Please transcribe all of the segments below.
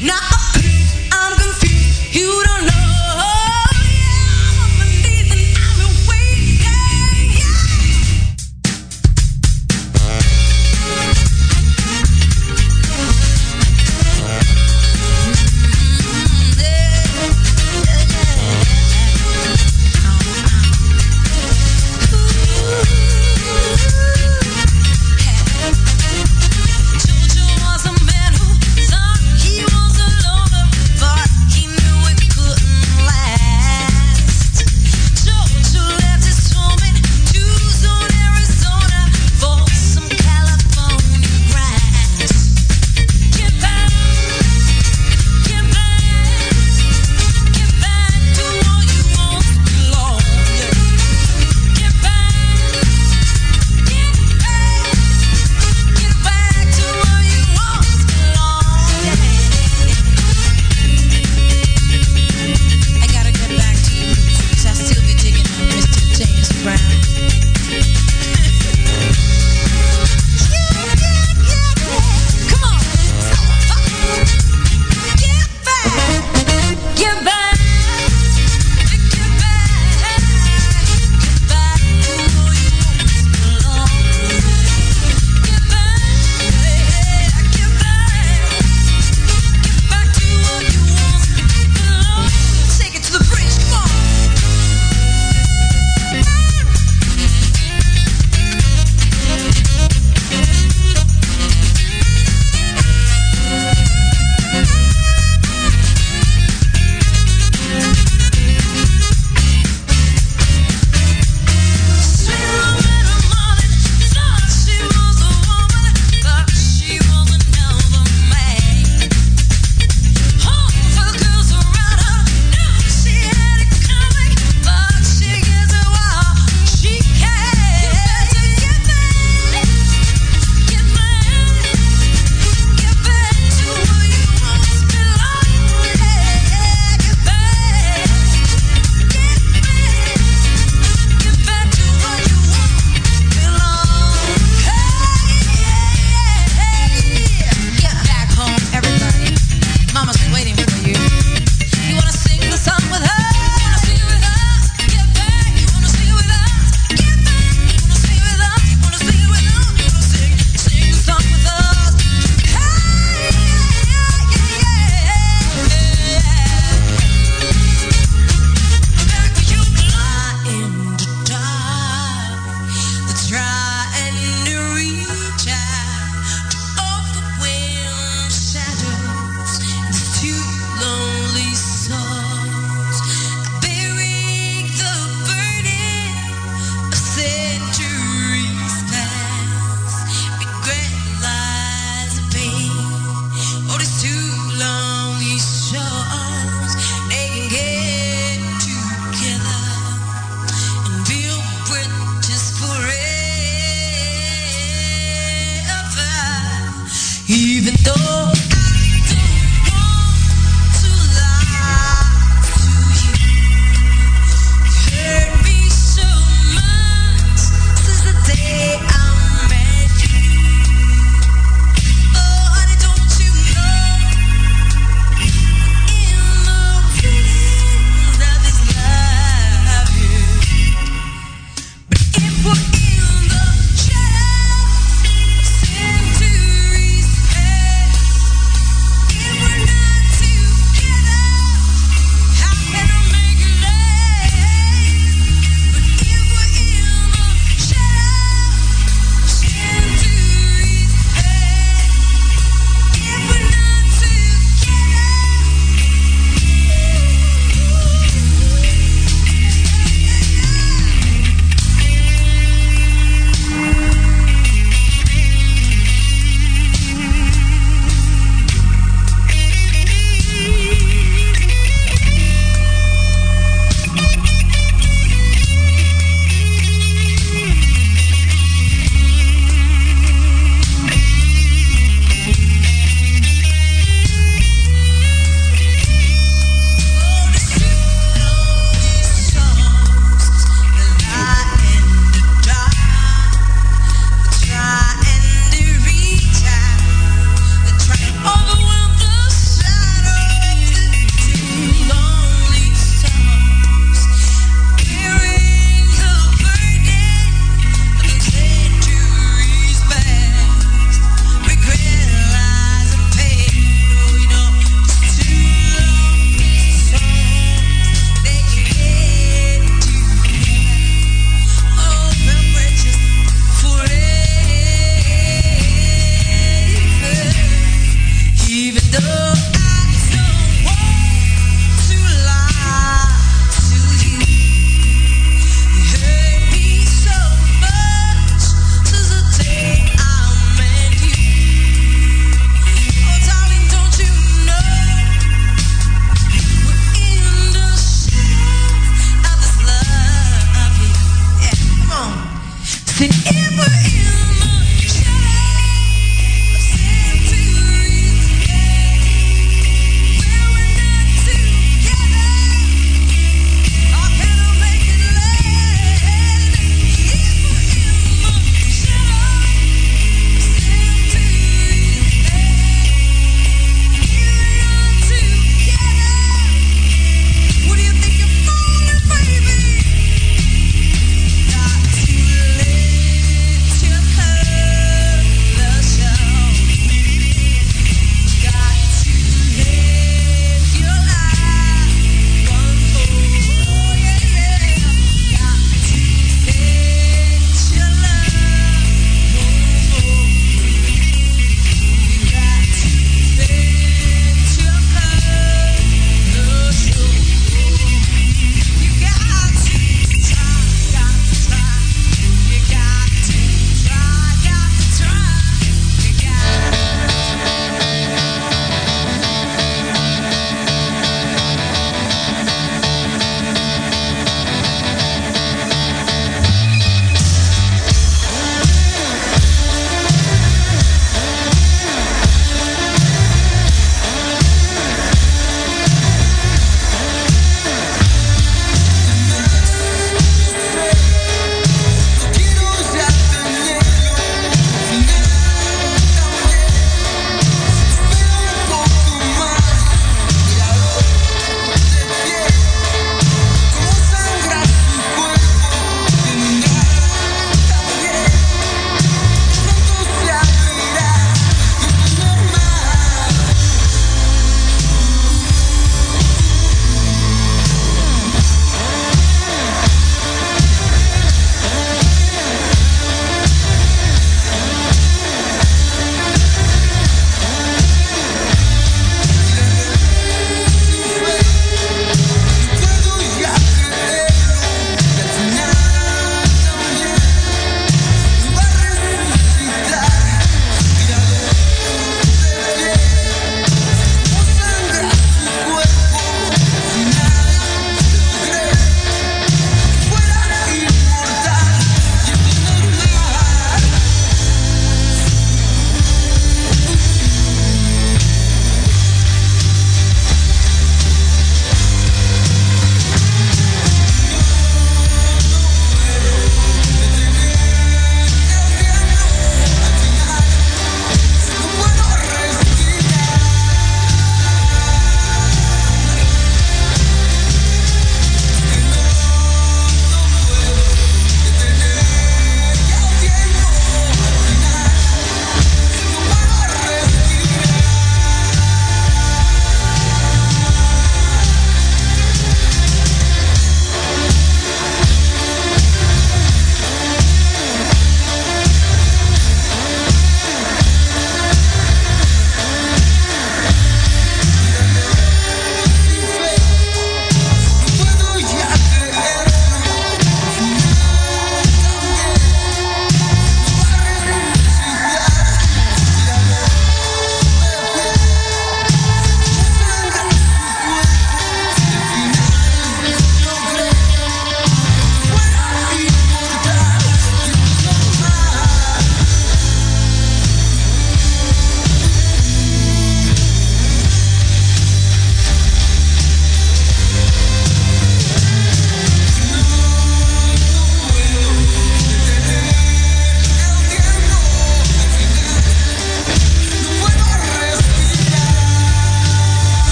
No.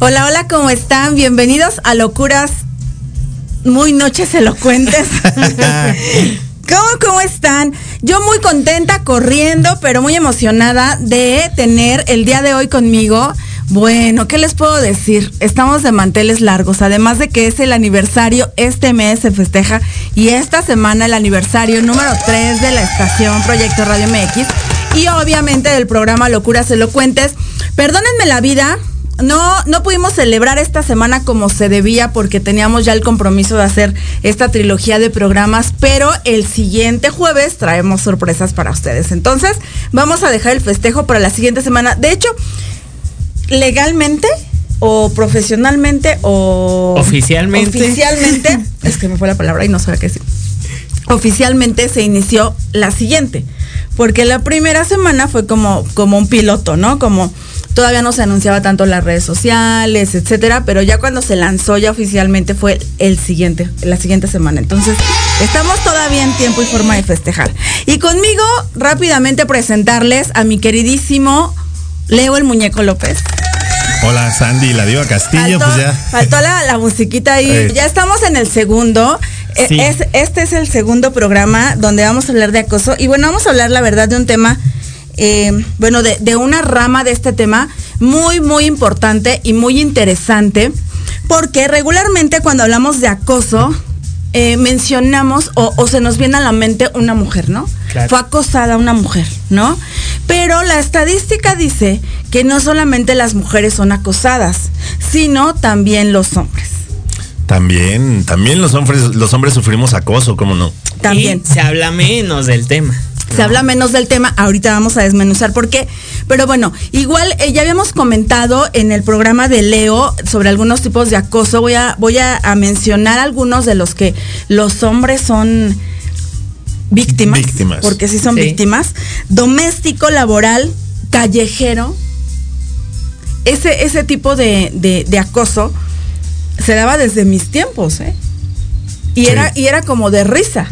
Hola, hola, ¿cómo están? Bienvenidos a Locuras Muy Noches Elocuentes. ¿Cómo, ¿Cómo están? Yo muy contenta, corriendo, pero muy emocionada de tener el día de hoy conmigo. Bueno, ¿qué les puedo decir? Estamos de manteles largos, además de que es el aniversario, este mes se festeja y esta semana el aniversario número 3 de la estación Proyecto Radio MX y obviamente del programa Locuras Elocuentes. Perdónenme la vida, no, no pudimos celebrar esta semana como se debía porque teníamos ya el compromiso de hacer esta trilogía de programas, pero el siguiente jueves traemos sorpresas para ustedes. Entonces, vamos a dejar el festejo para la siguiente semana. De hecho, legalmente o profesionalmente o oficialmente. Oficialmente, es que me fue la palabra y no sabía qué decir. Oficialmente se inició la siguiente, porque la primera semana fue como como un piloto, ¿no? Como todavía no se anunciaba tanto en las redes sociales, etcétera, pero ya cuando se lanzó ya oficialmente fue el siguiente, la siguiente semana. Entonces, estamos todavía en tiempo y forma de festejar. Y conmigo, rápidamente presentarles a mi queridísimo Leo el Muñeco López. Hola Sandy, la diva Castillo, faltó, pues ya. Faltó la, la musiquita ahí. Eh. Ya estamos en el segundo. E- Sí. Es, este es el segundo programa donde vamos a hablar de acoso. Y bueno, vamos a hablar, la verdad, de un tema, eh, bueno, de, de una rama de este tema muy, muy importante y muy interesante. Porque regularmente cuando hablamos de acoso, eh, mencionamos o, o se nos viene a la mente una mujer, ¿no? Claro. Fue acosada una mujer, ¿no? Pero la estadística dice que no solamente las mujeres son acosadas, sino también los hombres. También, también los hombres, los hombres sufrimos acoso, ¿cómo no? También. Y se habla menos del tema. Se habla menos del tema, ahorita vamos a desmenuzar por qué. Pero bueno, igual eh, ya habíamos comentado en el programa de Leo sobre algunos tipos de acoso. Voy a, voy a, a mencionar algunos de los que los hombres son víctimas. Víctimas. Porque sí son Sí. víctimas. Doméstico, laboral, callejero. Ese, ese tipo de, de- de acoso se daba desde mis tiempos, ¿eh? Y, Sí. era, y era como de risa,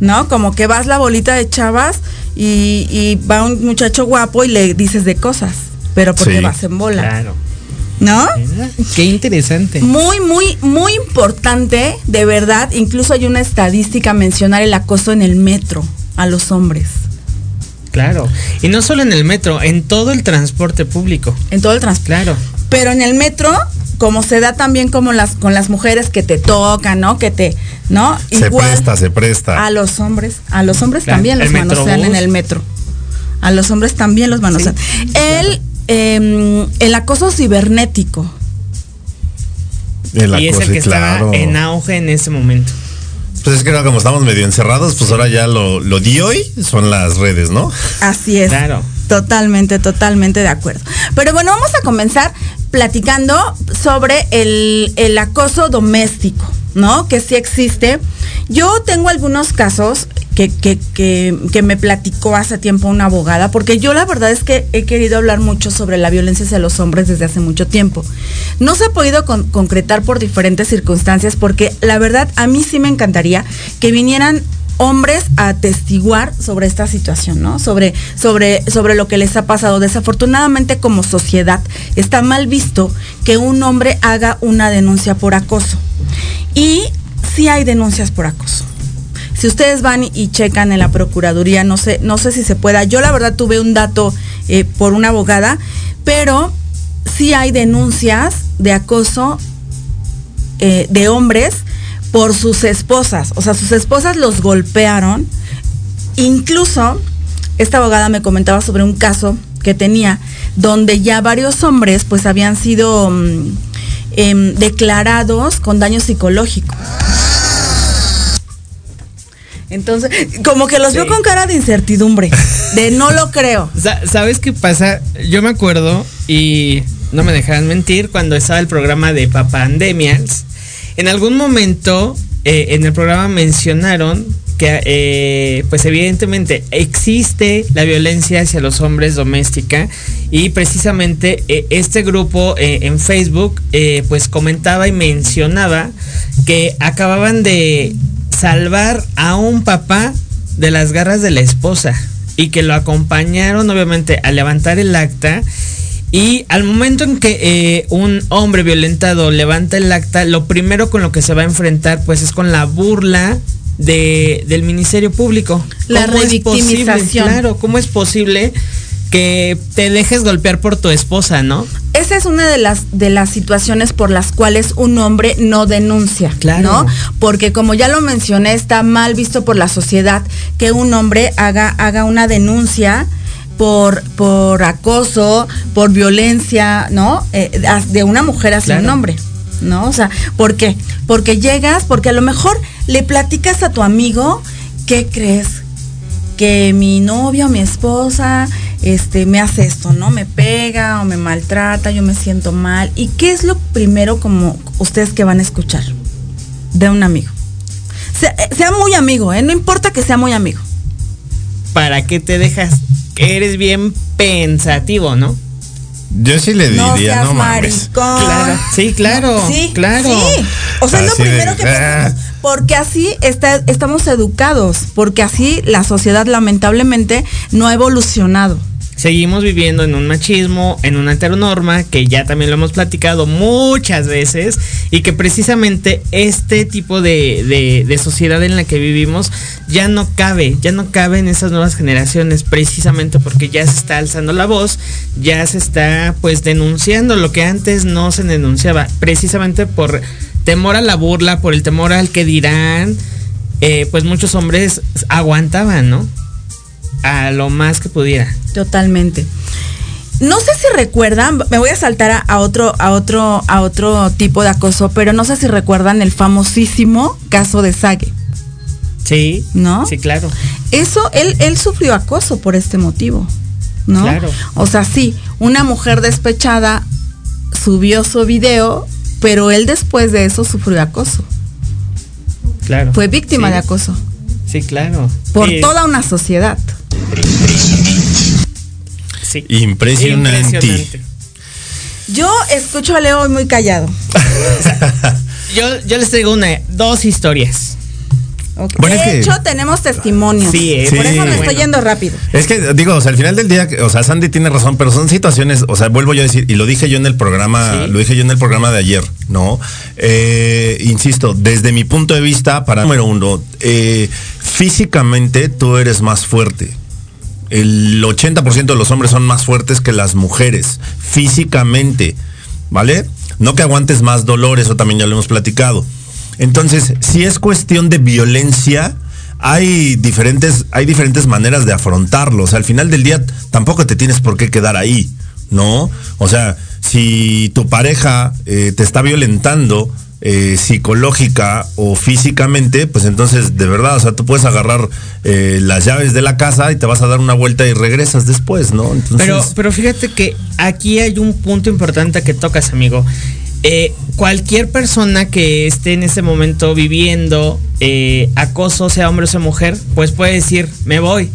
¿no? Como que vas la bolita de chavas y, y va un muchacho guapo y le dices de cosas, pero porque Sí. vas en bola, Claro. ¿no? Qué interesante. Muy, muy, muy importante, de verdad. Incluso hay una estadística mencionar el acoso en el metro a los hombres, Claro. Y no solo en el metro, en todo el transporte público. en todo el transporte. Claro. Pero en el metro, como se da también como las con las mujeres que te tocan, ¿no? Que te, ¿no? Se presta, se presta. A los hombres, a los hombres Claro, también los manosean en el metro. A los hombres también los manosean. Sí, el, em, el acoso cibernético. El y es el acoso, que claro. estaba en auge en ese momento. Pues es que ahora como estamos medio encerrados, pues ahora ya lo, lo di hoy son las redes, ¿no? Así es. Claro. Totalmente, totalmente de acuerdo. Pero bueno, vamos a comenzar platicando sobre el, el acoso doméstico, ¿no? Que sí existe. Yo tengo algunos casos que, que, que, que me platicó hace tiempo una abogada, porque yo la verdad es que he querido hablar mucho sobre la violencia hacia los hombres desde hace mucho tiempo. No se ha podido con- concretar por diferentes circunstancias, porque la verdad a mí sí me encantaría que vinieran hombres a atestiguar sobre esta situación, ¿no? Sobre, sobre, sobre lo que les ha pasado. Desafortunadamente como sociedad está mal visto que un hombre haga una denuncia por acoso. Y sí hay denuncias por acoso. Si ustedes van y checan en la Procuraduría, no sé, no sé si se pueda. Yo la verdad tuve un dato eh, por una abogada, pero sí hay denuncias de acoso eh, de hombres por sus esposas. O sea, sus esposas los golpearon. Incluso, esta abogada me comentaba sobre un caso que tenía donde ya varios hombres pues habían sido mm, em, declarados con daño psicológico. Entonces, como que los veo con cara de incertidumbre, de no lo creo. ¿Sabes qué pasa? Yo me acuerdo y no me dejarán mentir cuando estaba el programa de Papandemias. En algún momento eh, en el programa mencionaron que eh, pues evidentemente existe la violencia hacia los hombres doméstica y precisamente eh, este grupo en Facebook pues comentaba y mencionaba que acababan de salvar a un papá de las garras de la esposa y que lo acompañaron obviamente a levantar el acta y al momento en que eh, un hombre violentado levanta el acta, lo primero con lo que se va a enfrentar pues es con la burla de, del Ministerio Público. La revictimización. claro, ¿cómo es posible que te dejes golpear por tu esposa, ¿no? Esa es una de las de las situaciones por las cuales un hombre no denuncia, claro. ¿no? Porque como ya lo mencioné, está mal visto por la sociedad que un hombre haga haga una denuncia por, por acoso, por violencia, ¿no? Eh, de una mujer hacia un hombre. ¿No? O sea, ¿por qué? Porque llegas, porque a lo mejor le platicas a tu amigo, ¿qué crees? que mi novio o mi esposa este, me hace esto, ¿no? Me pega o me maltrata, yo me siento mal. ¿Y qué es lo primero como ustedes que van a escuchar de un amigo? Sea, sea muy amigo, ¿eh? No importa que sea muy amigo. ¿Para qué te dejas? Que eres bien pensativo, ¿no? Yo sí le diría, no, mames. Claro, sí, claro, sí, claro. Sí. O sea, es lo primero que pensamos, ah". porque así está, estamos educados, porque así la sociedad lamentablemente no ha evolucionado seguimos viviendo en un machismo, en una heteronorma, que ya también lo hemos platicado muchas veces, y que precisamente este tipo de, sociedad en la que vivimos ya no cabe, ya no cabe en esas nuevas generaciones, precisamente porque ya se está alzando la voz, ya se está pues denunciando lo que antes no se denunciaba, precisamente por temor a la burla, por el temor al que dirán, eh, pues muchos hombres aguantaban, ¿no? A lo más que pudiera. Totalmente. No sé si recuerdan, me voy a saltar a, otro, a otro, a otro tipo de acoso, pero no sé si recuerdan el famosísimo caso de Sage. Sí. ¿No? Sí, claro. Eso, él, él sufrió acoso por este motivo. ¿No? Claro. O sea, sí, una mujer despechada subió su video, pero él después de eso sufrió acoso. Claro. Fue víctima de acoso. Sí, claro. Por toda una sociedad. Impresionante. Yo escucho a Leo muy callado. yo, yo les traigo una, dos historias. de hecho, tenemos testimonios. Sí, eh, por eso me estoy yendo rápido. Es que, digo, o sea, al final del día, o sea, Sandy tiene razón, pero son situaciones, o sea, vuelvo yo a decir, y lo dije yo en el programa, lo dije yo en el programa de ayer, ¿no? Eh, insisto, desde mi punto de vista, para número uno, eh, físicamente tú eres más fuerte el 80% de los hombres son más fuertes que las mujeres, físicamente, ¿vale? No que aguantes más dolor, eso también ya lo hemos platicado. Entonces, si es cuestión de violencia, hay diferentes, hay diferentes maneras de afrontarlo. O sea, al final del día tampoco te tienes por qué quedar ahí, ¿no? O sea, si tu pareja eh, te está violentando, eh, psicológica o físicamente, pues entonces de verdad, o sea, tú puedes agarrar eh, las llaves de la casa y te vas a dar una vuelta y regresas después, ¿no? Pero, pero fíjate que aquí hay un punto importante que tocas, amigo. Eh, cualquier persona que esté en ese momento viviendo acoso, sea hombre o sea mujer, pues puede decir, me voy.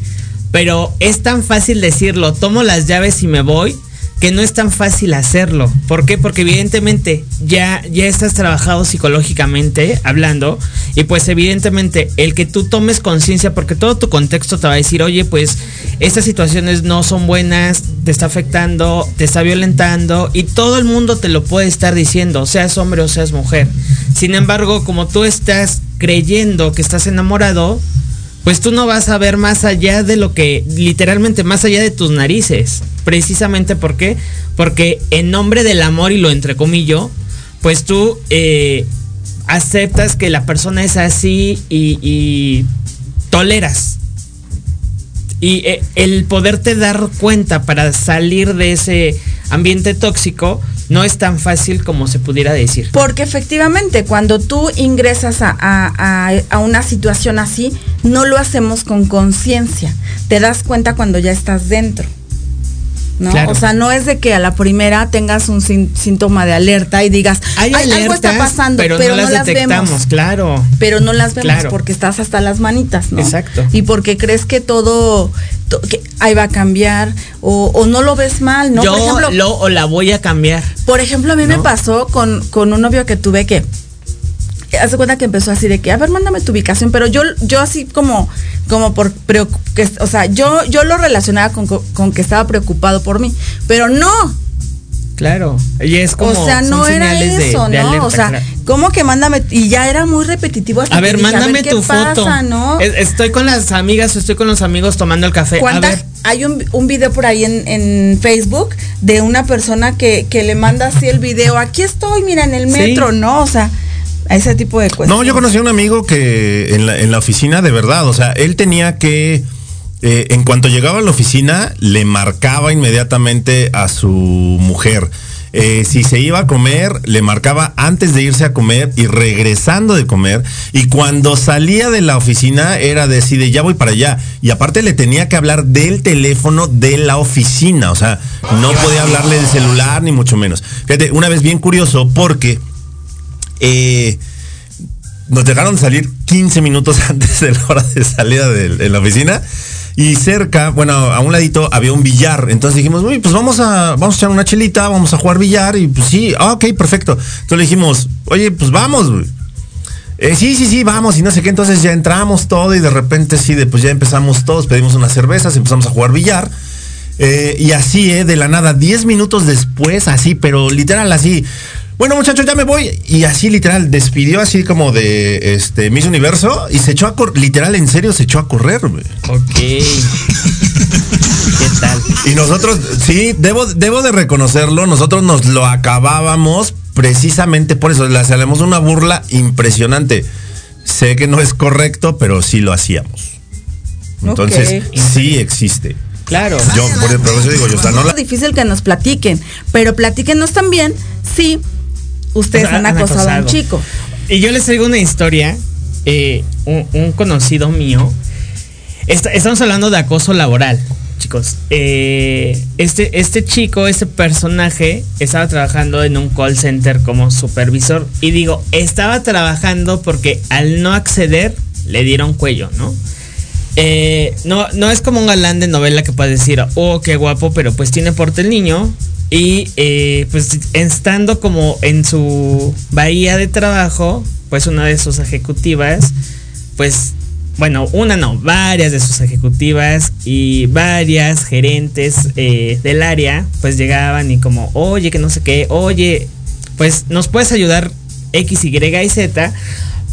Pero es tan fácil decirlo, tomo las llaves y me voy, que no es tan fácil hacerlo. ¿Por qué? Porque evidentemente ya, ya estás trabajado psicológicamente hablando y pues evidentemente el que tú tomes conciencia, porque todo tu contexto te va a decir, oye, pues estas situaciones no son buenas, te está afectando, te está violentando y todo el mundo te lo puede estar diciendo, seas hombre o seas mujer. Sin embargo, como tú estás creyendo que estás enamorado, pues tú no vas a ver más allá de lo que, literalmente más allá de tus narices. Precisamente ¿por qué? Porque en nombre del amor y lo entrecomillo, pues tú eh, aceptas que la persona es así y, toleras. Y eh, el poderte dar cuenta para salir de ese ambiente tóxico, no es tan fácil como se pudiera decir. Porque efectivamente, cuando tú ingresas a, a, a, una situación así, no lo hacemos con conciencia. Te das cuenta cuando ya estás dentro. ¿No? O sea, no es de que a la primera tengas un síntoma de alerta y digas, Hay algo está pasando, pero, no, las, vemos. Claro. Pero no las vemos porque estás hasta las manitas, ¿no? Exacto. Y porque crees que todo que ahí va a cambiar o, no lo ves mal, ¿no? Yo por ejemplo, lo o la voy a cambiar. Por ejemplo, a mí me pasó con, con un novio que tuve que hace cuenta que empezó así de que, a ver, mándame tu ubicación, pero yo, yo así como, como por, que, o sea, yo, yo lo relacionaba con, que estaba preocupado por mí, pero no. Claro, y es como. O sea, no era eso, ¿no? o sea, ¿cómo que mándame? Y ya era muy repetitivo. a ver, mándame tu foto. ¿no? Estoy con las amigas o estoy con los amigos tomando el café. A ver. Hay un, un, video por ahí en, en, Facebook de una persona que, que le manda así el video. Aquí estoy, mira, en el metro, ¿no? O sea, a ese tipo de cosas. No, yo conocí a un amigo que en la, en la oficina, de verdad, o sea, él tenía que, eh, en cuanto llegaba a la oficina, le marcaba inmediatamente a su mujer. Eh, si se iba a comer, le marcaba antes de irse a comer y regresando de comer. Y cuando salía de la oficina era decide, ya voy para allá. Y aparte le tenía que hablar del teléfono de la oficina. O sea, no podía hablarle del celular ni mucho menos. Fíjate, una vez bien curioso porque eh, nos dejaron salir 15 minutos antes de la hora de salida de, la oficina. Y cerca, bueno, a un ladito había un billar. Entonces dijimos, uy, pues vamos a, vamos a echar una chelita, vamos a jugar billar. Y pues sí, ah, ok, perfecto. Entonces le dijimos, oye, pues vamos, eh, sí, sí, sí, vamos, y no sé qué. Entonces ya entramos todo y de repente sí, de, pues ya empezamos todos, pedimos unas cervezas, empezamos a jugar billar. Eh, y así, eh, de la nada, 10 minutos después, así, pero literal así, bueno muchachos, ya me voy. Y así literal, despidió así como de este Miss Universo y se echó a correr, literal, en serio, se echó a correr, güey. Ok. ¿Qué tal? Y nosotros, sí, debo, debo de reconocerlo, nosotros nos lo acabábamos precisamente por eso, le hacemos una burla impresionante. Sé que no es correcto, pero sí lo hacíamos. Entonces, sí existe. Claro. Yo, por eso digo, yo, o sea, no Es difícil que nos platiquen, pero platíquenos también si ustedes han, acosado, a un chico. Y yo les traigo una historia, eh, un, conocido mío. estamos hablando de acoso laboral, chicos. Eh, este, este chico, este personaje, estaba trabajando en un call center como supervisor. Y digo, estaba trabajando porque al no acceder, le dieron cuello, ¿no? Eh, no, no es como un galán de novela que puede decir, oh, qué guapo, pero pues tiene porte el niño, y eh, pues estando como en su bahía de trabajo, pues una de sus ejecutivas, pues bueno, una no, varias de sus ejecutivas y varias gerentes eh, del área, pues llegaban y como, oye, que no sé qué, oye, pues nos puedes ayudar X, Y y Z,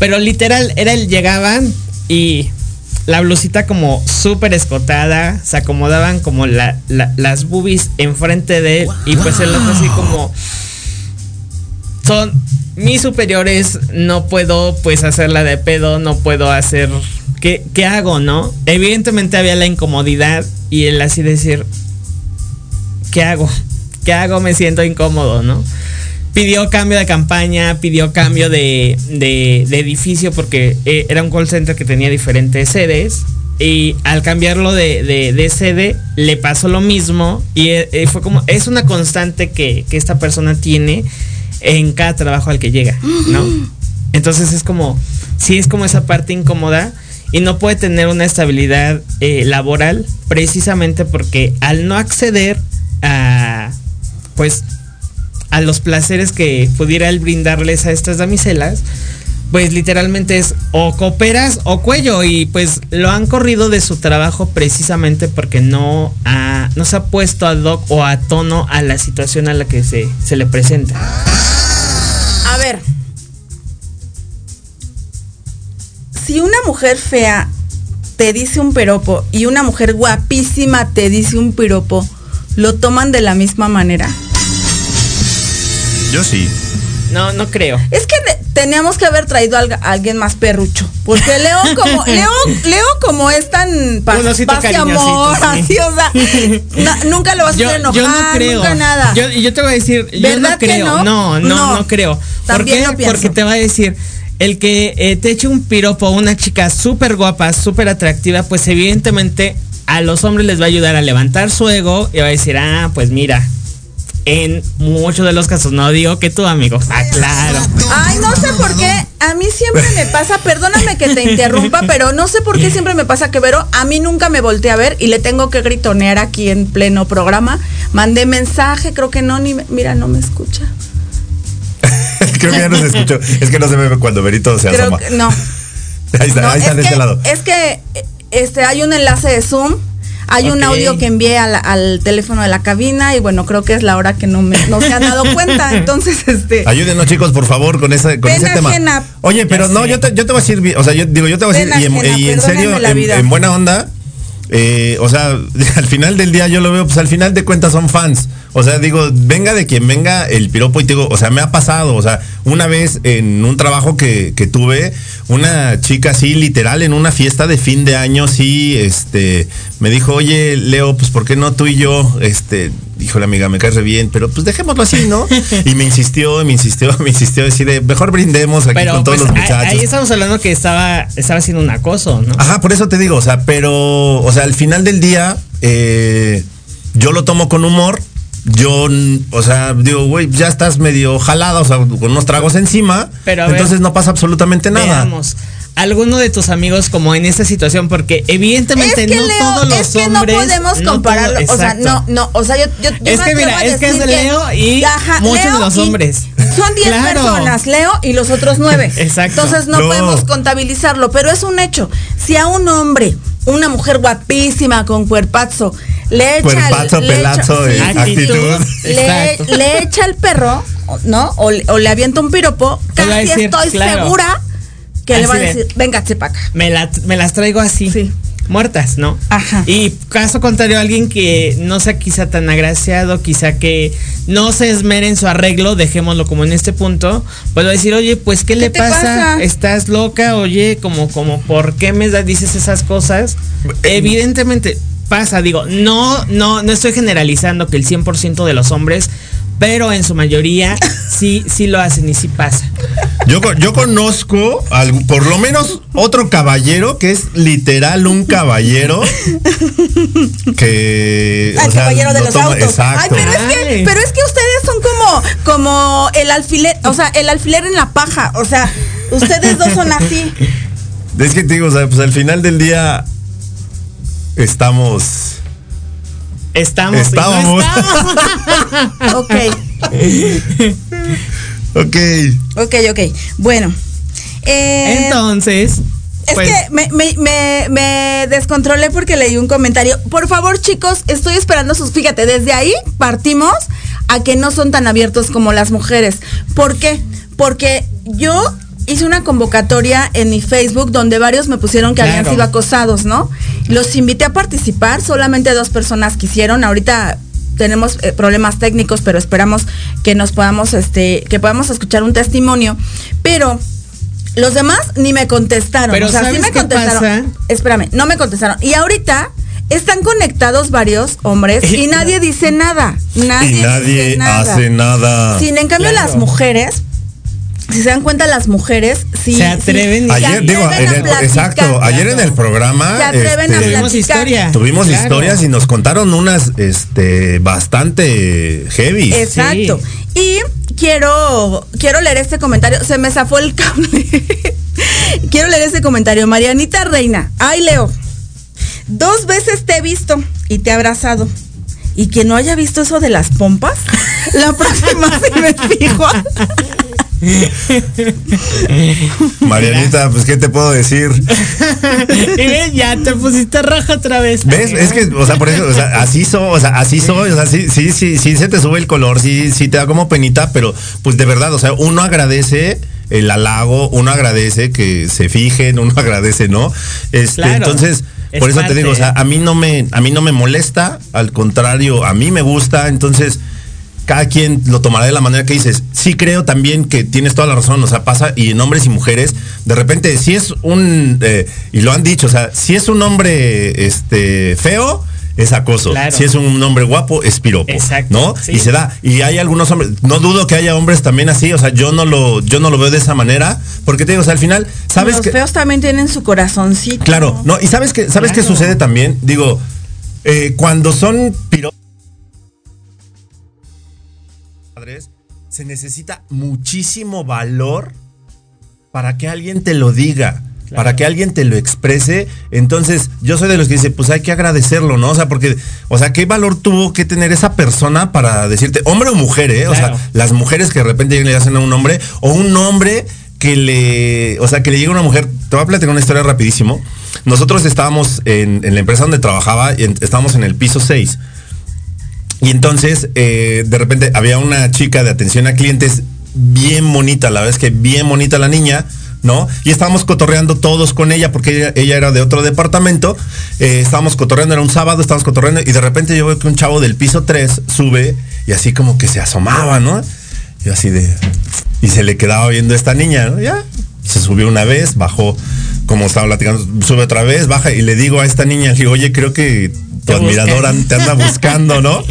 pero literal, era el llegaban y la blusita como súper escotada, se acomodaban como las boobies enfrente de él y pues él así como son mis superiores, no puedo pues hacerla de pedo, no puedo hacer ¿qué, qué hago, no? Evidentemente había la incomodidad y él así decir ¿qué hago? ¿Qué hago? Me siento incómodo, ¿no? Pidió cambio de campaña, pidió cambio de, edificio porque eh, era un call center que tenía diferentes sedes. Y al cambiarlo de, sede, le pasó lo mismo. Y eh, eh, fue como, es una constante que, esta persona tiene en cada trabajo al que llega, ¿no? Entonces es como, sí es como esa parte incómoda y no puede tener una estabilidad laboral precisamente porque al no acceder a, pues, a los placeres que pudiera él brindarles a estas damiselas, pues literalmente es o cooperas o cuello y pues lo han corrido de su trabajo precisamente porque no, no se ha puesto a doc o a tono a la situación a la que se, se le presenta. A ver, si una mujer fea te dice un piropo y una mujer guapísima te dice un piropo, ¿lo toman de la misma manera? Yo sí. No, no creo. Es que teníamos que haber traído a alguien más perrucho. Porque Leo como, Leo, Leo como es tan paz, y amor, así, o sea, nunca lo vas a hacer enojar, yo no creo. nunca nada. Yo, yo, te voy a decir, yo no creo. No? no? no, creo. ¿Por qué? Porque te va a decir, el que eh, te eche un piropo a una chica súper guapa, súper atractiva, pues evidentemente a los hombres les va a ayudar a levantar su ego y va a decir, ah, pues mira, en muchos de los casos, no digo que tú, amigo. Ah, claro. Ay, no sé por qué. A mí siempre me pasa, perdóname que te interrumpa, pero no sé por qué siempre me pasa que Vero, a mí nunca me volteé a ver y le tengo que gritonear aquí en pleno programa. Mandé mensaje, creo que no, ni mira, no me escucha. creo que ya no se escuchó. Es que no se ve cuando Verito se asoma. no. ahí está, ahí está de este lado. Es que este, hay un enlace de Zoom hay un audio que envié al, teléfono de la cabina y bueno, creo que es la hora que no, me, no se han dado cuenta. Entonces, este. Ayúdenos, chicos, por favor, con, ese, con ese tema. Oye, pero no, yo te, yo te voy a decir, o sea, yo digo, yo te voy a decir, y, en, serio, en, buena onda, eh, o sea, al final del día yo lo veo, pues al final de cuentas son fans. O sea, digo, venga de quien venga el piropo y te digo, o sea, me ha pasado, o sea, una vez en un trabajo que, que tuve, una chica así, literal, en una fiesta de fin de año, sí, este, me dijo, oye, Leo, pues ¿por qué no tú y yo, este, dijo la amiga, me cae re bien, pero pues dejémoslo así, ¿no? Y me insistió, me insistió, me insistió, decir, mejor brindemos aquí con todos pues, los muchachos. Ahí estamos hablando que estaba, estaba haciendo un acoso, ¿no? Ajá, por eso te digo, o sea, pero, o sea, al final del día, eh, yo lo tomo con humor, yo, o sea, digo, güey, ya estás medio jalada, o sea, con unos tragos encima, pero entonces no pasa absolutamente nada. Veamos. Alguno de tus amigos como en esta situación, porque evidentemente no todos los es que hombres. No podemos compararlo. o sea, no, no, o sea, yo, yo, Es que mira, es que es Leo y muchos de los hombres. Son 10 personas, Leo y los otros 9. Exacto. Entonces no, podemos contabilizarlo, pero es un hecho. Si a un hombre, una mujer guapísima con cuerpazo, le echa el, pelazo le actitud. Le, echa el perro, ¿no? O, le avienta un piropo, casi estoy segura que le va a decir, venga, chepaca. Me, me las traigo así. Sí muertas, ¿no? Ajá. Y caso contrario, alguien que no sea quizá tan agraciado, quizá que no se esmere en su arreglo, dejémoslo como en este punto, pues va a decir, oye, pues ¿qué, le pasa? ¿Estás loca? Oye, como, como, ¿por qué me dices esas cosas? Eh, Evidentemente pasa, digo, no, no, no estoy generalizando que el 100% de los hombres pero en su mayoría sí, sí lo hacen y sí pasa. Yo, yo conozco por lo menos otro caballero que es literal un caballero que. El caballero de los autos. Exacto. pero, es que, pero es que ustedes son como, como el alfiler, o sea, el alfiler en la paja. O sea, ustedes dos son así. Es que te digo, o sea, pues al final del día estamos Estamos. Estábamos. ok. ok. Ok, ok. Bueno. Eh, Entonces. Es pues que me, me, me, descontrolé porque leí un comentario. Por favor, chicos, estoy esperando sus. Fíjate, desde ahí partimos a que no son tan abiertos como las mujeres. ¿Por qué? Porque yo hice una convocatoria en mi Facebook donde varios me pusieron que habían sido acosados, ¿no? Los invité a participar, solamente dos personas quisieron. Ahorita tenemos eh, problemas técnicos, pero esperamos que nos podamos, este, que podamos escuchar un testimonio. Pero los demás ni me contestaron. Pero o sea, sí me contestaron. Espérame, no me contestaron. Y ahorita están conectados varios hombres y nadie dice nada. Nadie, y nadie hace nada. Sin en cambio las mujeres si se dan cuenta las mujeres sí se atreven ayer digo exacto ayer en el programa se atreven a este, tuvimos historia. Tuvimos historias y nos contaron unas este bastante heavy. Exacto. Y quiero quiero leer este comentario. Se me zafó el cable. Quiero leer este comentario. Marianita Reina. Ay Leo. Dos veces te he visto y te he abrazado. Y que no haya visto eso de las pompas la próxima se me fijo Marianita, pues ¿qué te puedo decir? y ves, ya te pusiste roja otra vez. ¿Ves? Es que, o sea, por eso, o sea, así soy, o sea, así soy, o sea, sí, sí, sí, sí se te sube el color, sí, sí te da como penita, pero pues de verdad, o sea, uno agradece el halago, uno agradece que se fijen, uno agradece, ¿no? Este, entonces, por eso te digo, o sea, a mí no me, a mí no me molesta, al contrario, a mí me gusta, entonces cada quien lo tomará de la manera que dices. Sí creo también que tienes toda la razón, o sea, pasa y en hombres y mujeres, de repente, si es un, eh, y lo han dicho, o sea, si es un hombre este, feo, es acoso. Si es un hombre guapo, es piropo. Exacto. ¿No? Y se da. Y hay algunos hombres, no dudo que haya hombres también así, o sea, yo no lo, yo no lo veo de esa manera, porque te digo, o sea, al final, ¿sabes Los feos también tienen su corazoncito. Claro, no, y sabes que, ¿sabes qué sucede también? Digo, eh, cuando son piropos se necesita muchísimo valor para que alguien te lo diga para que alguien te lo exprese. Entonces, yo soy de los que dice, pues hay que agradecerlo, ¿no? O sea, porque, o sea, ¿qué valor tuvo que tener esa persona para decirte, hombre o mujer, eh? O sea, las mujeres que de repente le hacen a un hombre, o un hombre que le, o sea, que le llega a una mujer. Te voy a platicar una historia rapidísimo. Nosotros estábamos en, la empresa donde trabajaba, y estábamos en el piso 6. Y entonces, eh, de repente, había una chica de atención a clientes bien bonita, la verdad es que bien bonita la niña ¿no? Y estábamos cotorreando todos con ella, porque ella, era de otro departamento. Eh, estábamos cotorreando, era un sábado, estábamos cotorreando, y de repente yo veo que un chavo del piso 3 sube y así como que se asomaba, ¿no? Y así de. Y se le quedaba viendo a esta niña, ¿no? Ya. Se subió una vez, bajó, como estaba platicando, sube otra vez, baja, y le digo a esta niña, digo, oye, creo que tu admirador te anda buscando, ¿no?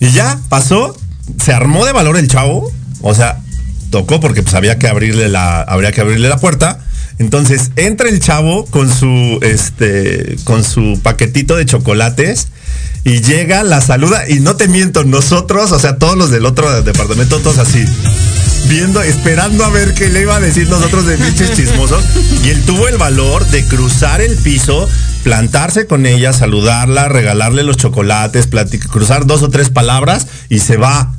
Y ya, pasó, se armó de valor el chavo, o sea, tocó porque pues había que abrirle la, habría que abrirle la puerta. Entonces entra el chavo con su, este, con su paquetito de chocolates y llega, la saluda. Y no te miento, nosotros, o sea, todos los del otro departamento, todos así, viendo, esperando a ver qué le iba a decir nosotros de bichos chismosos. Y él tuvo el valor de cruzar el piso, plantarse con ella, saludarla, regalarle los chocolates, cruzar dos o tres palabras y se va.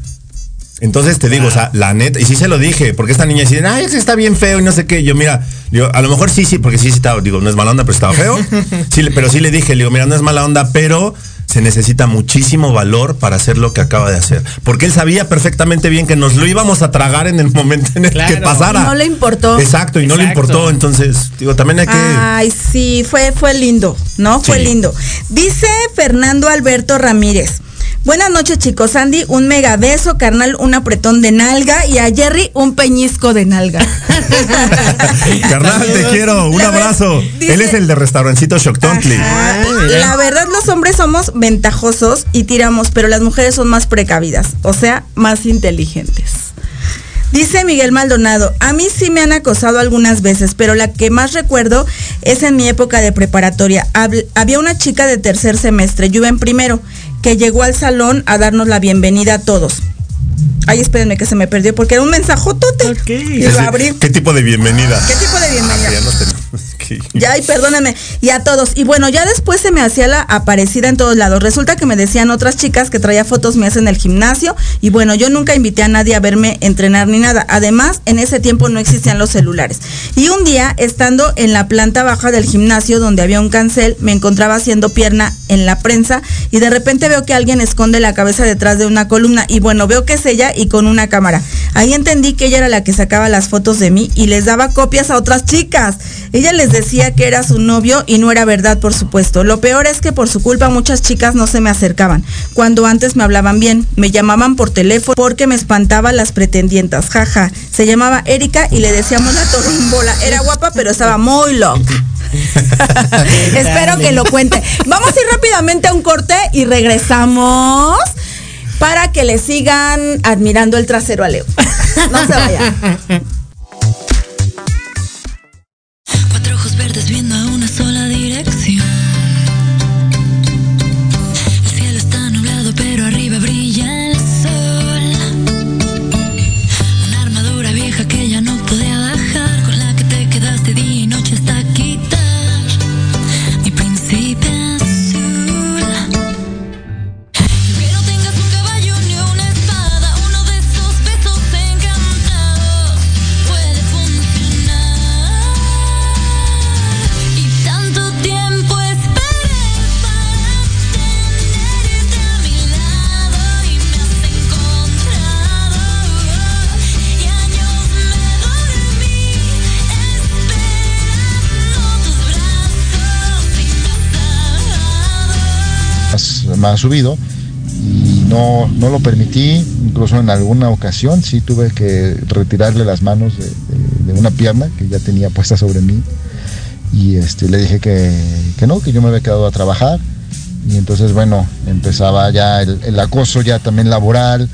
Entonces te digo, o sea, la neta, y sí se lo dije, porque esta niña dice, ay, ese está bien feo y no sé qué. Yo, mira, digo, a lo mejor sí, sí, porque sí, sí estaba, digo, no es mala onda, pero estaba feo. Sí, pero sí le dije, le digo, mira, no es mala onda, pero se necesita muchísimo valor para hacer lo que acaba de hacer. Porque él sabía perfectamente bien que nos lo íbamos a tragar en el momento en el que pasara. No le importó. Exacto, y no le importó. Entonces, digo, también hay que. Ay, sí, fue, fue lindo, ¿no? Fue lindo. Dice Fernando Alberto Ramírez. Buenas noches, chicos. Sandy, un mega beso, carnal, un apretón de nalga y a Jerry un peñisco de nalga. carnal, te quiero, un abrazo. Él es el de restaurancito Shocktontly. La verdad, los hombres somos ventajosos y tiramos, pero las mujeres son más precavidas, o sea, más inteligentes. Dice Miguel Maldonado, a mí sí me han acosado algunas veces, pero la que más recuerdo es en mi época de preparatoria. Había una chica de tercer semestre, yo iba en primero que llegó al salón a darnos la bienvenida a todos. Ay, espérenme que se me perdió porque era un mensajotote. Okay. ¿Qué tipo de bienvenida? ¿Qué tipo de bienvenida? Ah, ya, ay, perdóname. Y a todos. Y bueno, ya después se me hacía la aparecida en todos lados. Resulta que me decían otras chicas que traía fotos mías en el gimnasio. Y bueno, yo nunca invité a nadie a verme entrenar ni nada. Además, en ese tiempo no existían los celulares. Y un día, estando en la planta baja del gimnasio donde había un cancel, me encontraba haciendo pierna en la prensa y de repente veo que alguien esconde la cabeza detrás de una columna. Y bueno, veo que es ella y con una cámara. Ahí entendí que ella era la que sacaba las fotos de mí y les daba copias a otras chicas. Ella les decía que era su novio y no era verdad, por supuesto. Lo peor es que por su culpa muchas chicas no se me acercaban. Cuando antes me hablaban bien, me llamaban por teléfono porque me espantaban las pretendientas. Jaja. Se llamaba Erika y le decíamos la torrumbola. Era guapa, pero estaba muy loca. Espero que lo cuente. Vamos a ir rápidamente a un corte y regresamos para que le sigan admirando el trasero a Leo. No se vayan. más subido y no, no lo permití, incluso en alguna ocasión sí tuve que retirarle las manos de, una pierna que ya tenía puesta sobre mí. Y este, le dije que, no, que yo me había quedado a trabajar. Y entonces bueno, empezaba ya el, acoso ya también laboral,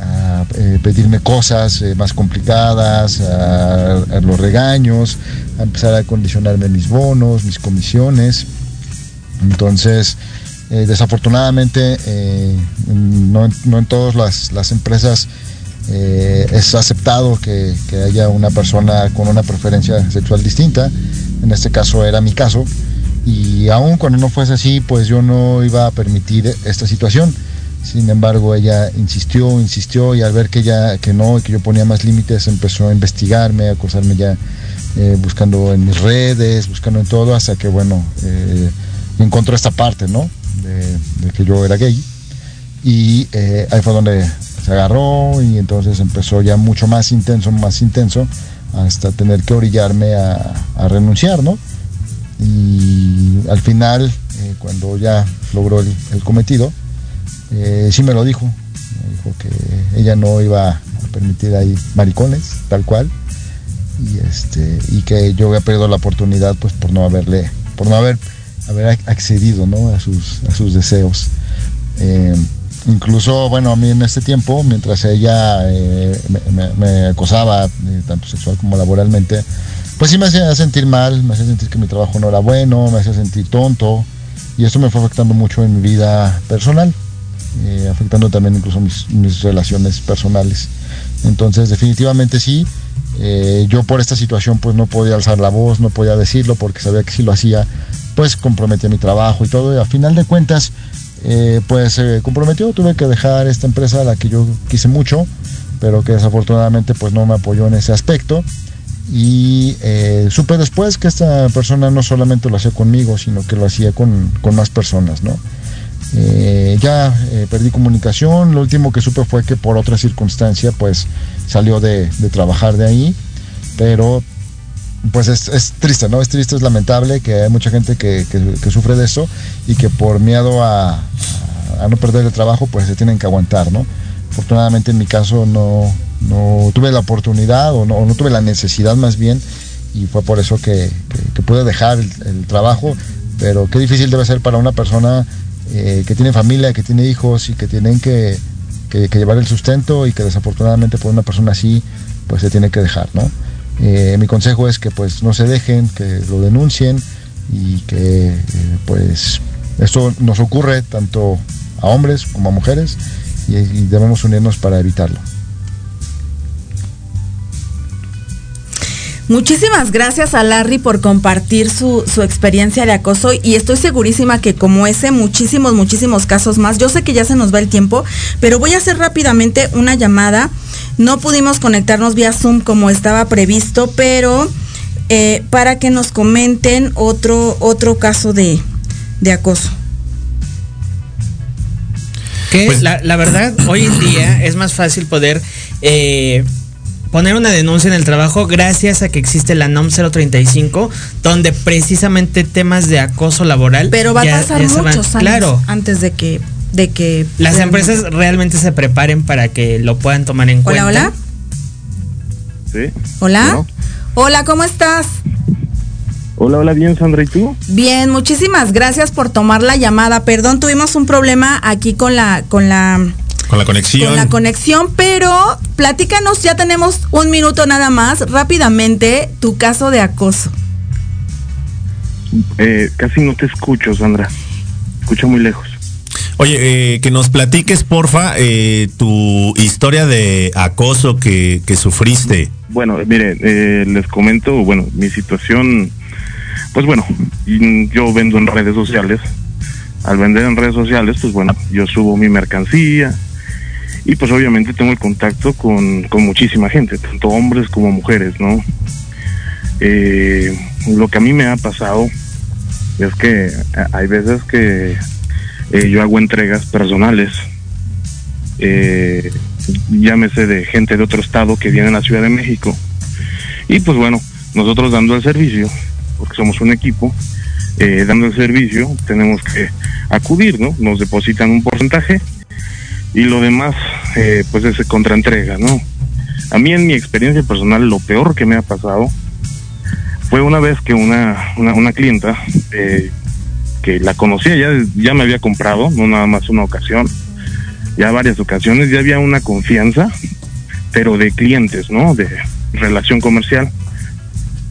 a eh, pedirme cosas eh, más complicadas, a, los regaños, a empezar a condicionarme mis bonos, mis comisiones. Entonces, eh, desafortunadamente, no, en todas las, empresas es aceptado que, haya una persona con una preferencia sexual distinta. En este caso era mi caso. Y aún cuando no fuese así, pues yo no iba a permitir esta situación. Sin embargo, ella insistió, insistió y al ver que ya que no, que yo ponía más límites, empezó a investigarme, a acosarme ya eh, buscando en mis redes, buscando en todo, hasta que bueno, eh, encontró esta parte, ¿no? De, que yo era gay. Y eh, ahí fue donde se agarró y entonces empezó ya mucho más intenso, más intenso, hasta tener que orillarme a, renunciar, ¿no? Y al final, cuando ya logró el cometido, eh, sí me lo dijo. Me dijo que ella no iba a permitir ahí maricones, tal cual. Y este, y que yo había perdido la oportunidad pues por no haberle, por no haber, haber accedido a, sus, a sus deseos. Eh, incluso, bueno, a mí en este tiempo, mientras ella eh, me, acosaba, tanto sexual como laboralmente, pues sí me hacía sentir mal, me hacía sentir que mi trabajo no era bueno, me hacía sentir tonto, y eso me fue afectando mucho en mi vida personal. Eh, afectando también incluso mis, relaciones personales. Entonces, definitivamente sí, eh, yo por esta situación pues no podía alzar la voz, no podía decirlo porque sabía que si lo hacía, pues comprometía mi trabajo y todo. Y a final de cuentas, eh, pues se comprometió, tuve que dejar esta empresa a la que yo quise mucho, pero que desafortunadamente pues no me apoyó en ese aspecto. Y supe después que esta persona no solamente lo hacía conmigo, sino que lo hacía con, con más personas, ¿no? Eh, ya eh, perdí comunicación, lo último que supe fue que por otra circunstancia pues salió de, trabajar de ahí, pero pues es, triste, ¿no? Es triste, es lamentable que hay mucha gente que, sufre de eso y que por miedo a, no perder el trabajo pues se tienen que aguantar, ¿no? Afortunadamente en mi caso no, tuve la oportunidad o no, tuve la necesidad más bien y fue por eso que, pude dejar el, trabajo, pero qué difícil debe ser para una persona eh, que tienen familia, que tiene hijos y que tienen que, llevar el sustento y que desafortunadamente por una persona así pues se tiene que dejar, ¿no? Eh, mi consejo es que pues no se dejen, que lo denuncien y que eh, pues esto nos ocurre tanto a hombres como a mujeres y debemos unirnos para evitarlo. Muchísimas gracias a Larry por compartir su, experiencia de acoso y estoy segurísima que como ese, muchísimos, muchísimos casos más. Yo sé que ya se nos va el tiempo, pero voy a hacer rápidamente una llamada. No pudimos conectarnos vía Zoom como estaba previsto, pero eh, para que nos comenten otro, otro caso de, acoso. Que pues la, verdad, hoy en día es más fácil poder eh, poner una denuncia en el trabajo gracias a que existe la NOM 035, donde precisamente temas de acoso laboral. Pero va a pasar muchos años antes de que de que las empresas realmente se preparen para que lo puedan tomar en cuenta. Hola, hola. Sí. Hola. Hola, ¿cómo estás? Hola, hola, bien, Sandra, ¿y tú? Bien, muchísimas gracias por tomar la llamada. Perdón, tuvimos un problema aquí con la con la con la conexión. Con la conexión, pero platícanos, ya tenemos un minuto nada más, rápidamente, tu caso de acoso. Eh, casi no te escucho, Sandra. Escucho muy lejos. Oye, eh, que nos platiques, porfa, eh, tu historia de acoso que, sufriste. Bueno, mire, les comento, bueno, mi situación, pues bueno, yo vendo en redes sociales. Al vender en redes sociales, pues bueno, yo subo mi mercancía, y pues obviamente tengo el contacto con, muchísima gente, tanto hombres como mujeres, ¿no? Eh, lo que a mí me ha pasado es que hay veces que eh, yo hago entregas personales, eh, llámese de gente de otro estado que viene a la Ciudad de México, y pues bueno, nosotros dando el servicio, porque somos un equipo, dando el servicio tenemos que acudir, ¿no? Nos depositan un porcentaje y lo demás, eh, pues es contraentrega, ¿no? A mí en mi experiencia personal, lo peor que me ha pasado fue una vez que una, una, una clienta, eh, que la conocía, ya, ya me había comprado, no nada más una ocasión, ya varias ocasiones, ya había una confianza, pero de clientes, ¿no? De relación comercial.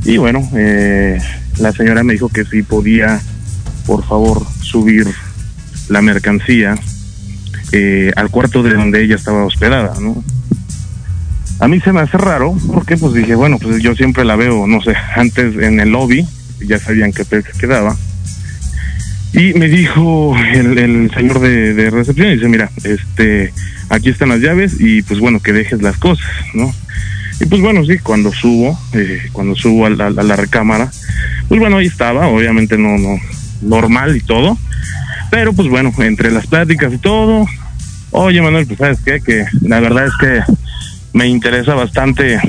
Y bueno, eh, la señora me dijo que si podía, por favor, subir la mercancía eh, al cuarto de donde ella estaba hospedada, ¿no? A mí se me hace raro, porque pues dije, bueno, pues yo siempre la veo, no sé, antes en el lobby, ya sabían que se quedaba. Y me dijo el, el señor de, de recepción, dice, mira, este, aquí están las llaves y pues bueno, que dejes las cosas, ¿no? Y pues bueno, sí, cuando subo, eh, cuando subo a la, recámara, pues bueno, ahí estaba, obviamente no, no, normal y todo. Pero pues bueno, entre las pláticas y todo, oye Manuel, pues sabes qué, que la verdad es que me interesa bastante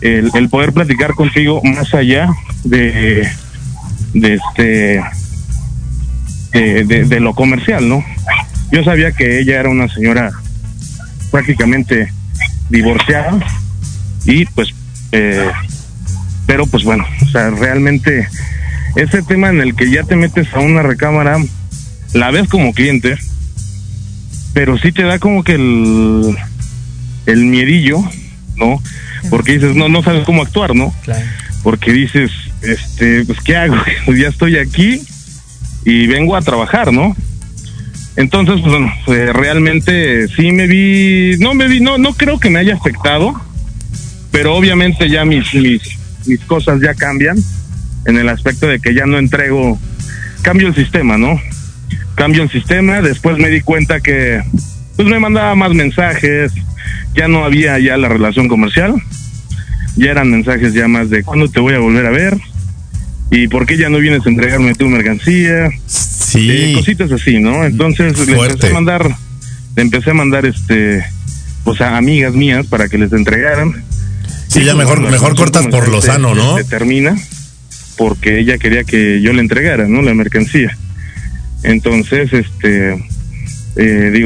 el, el poder platicar contigo más allá de, de este, de, de, de lo comercial, ¿no? Yo sabía que ella era una señora prácticamente divorciada y pues eh, pero pues bueno o sea realmente ese tema en el que ya te metes a una recámara la ves como cliente pero sí te da como que el el miedillo no porque dices no no sabes cómo actuar no Claro. porque dices este pues qué hago Pues ya estoy aquí y vengo a trabajar no entonces, pues eh, realmente sí me vi, no me vi, no, no creo que me haya afectado, pero obviamente ya mis, mis, mis cosas ya cambian en el aspecto de que ya no entrego, cambio el sistema, ¿no? Cambio el sistema, después me di cuenta que pues me mandaba más mensajes, ya no había ya la relación comercial, ya eran mensajes ya más de cuándo te voy a volver a ver y por qué ya no vienes a entregarme tu mercancía, Sí. eh, cositas así, ¿no? Entonces le empecé a mandar, le empecé a mandar este, pues a amigas mías para que les entregaran. Sí, ya pues, mejor, mejor cortas por lo sano, ¿no? Se termina porque ella quería que yo le entregara, ¿no? La mercancía. Entonces, este, eh, digo,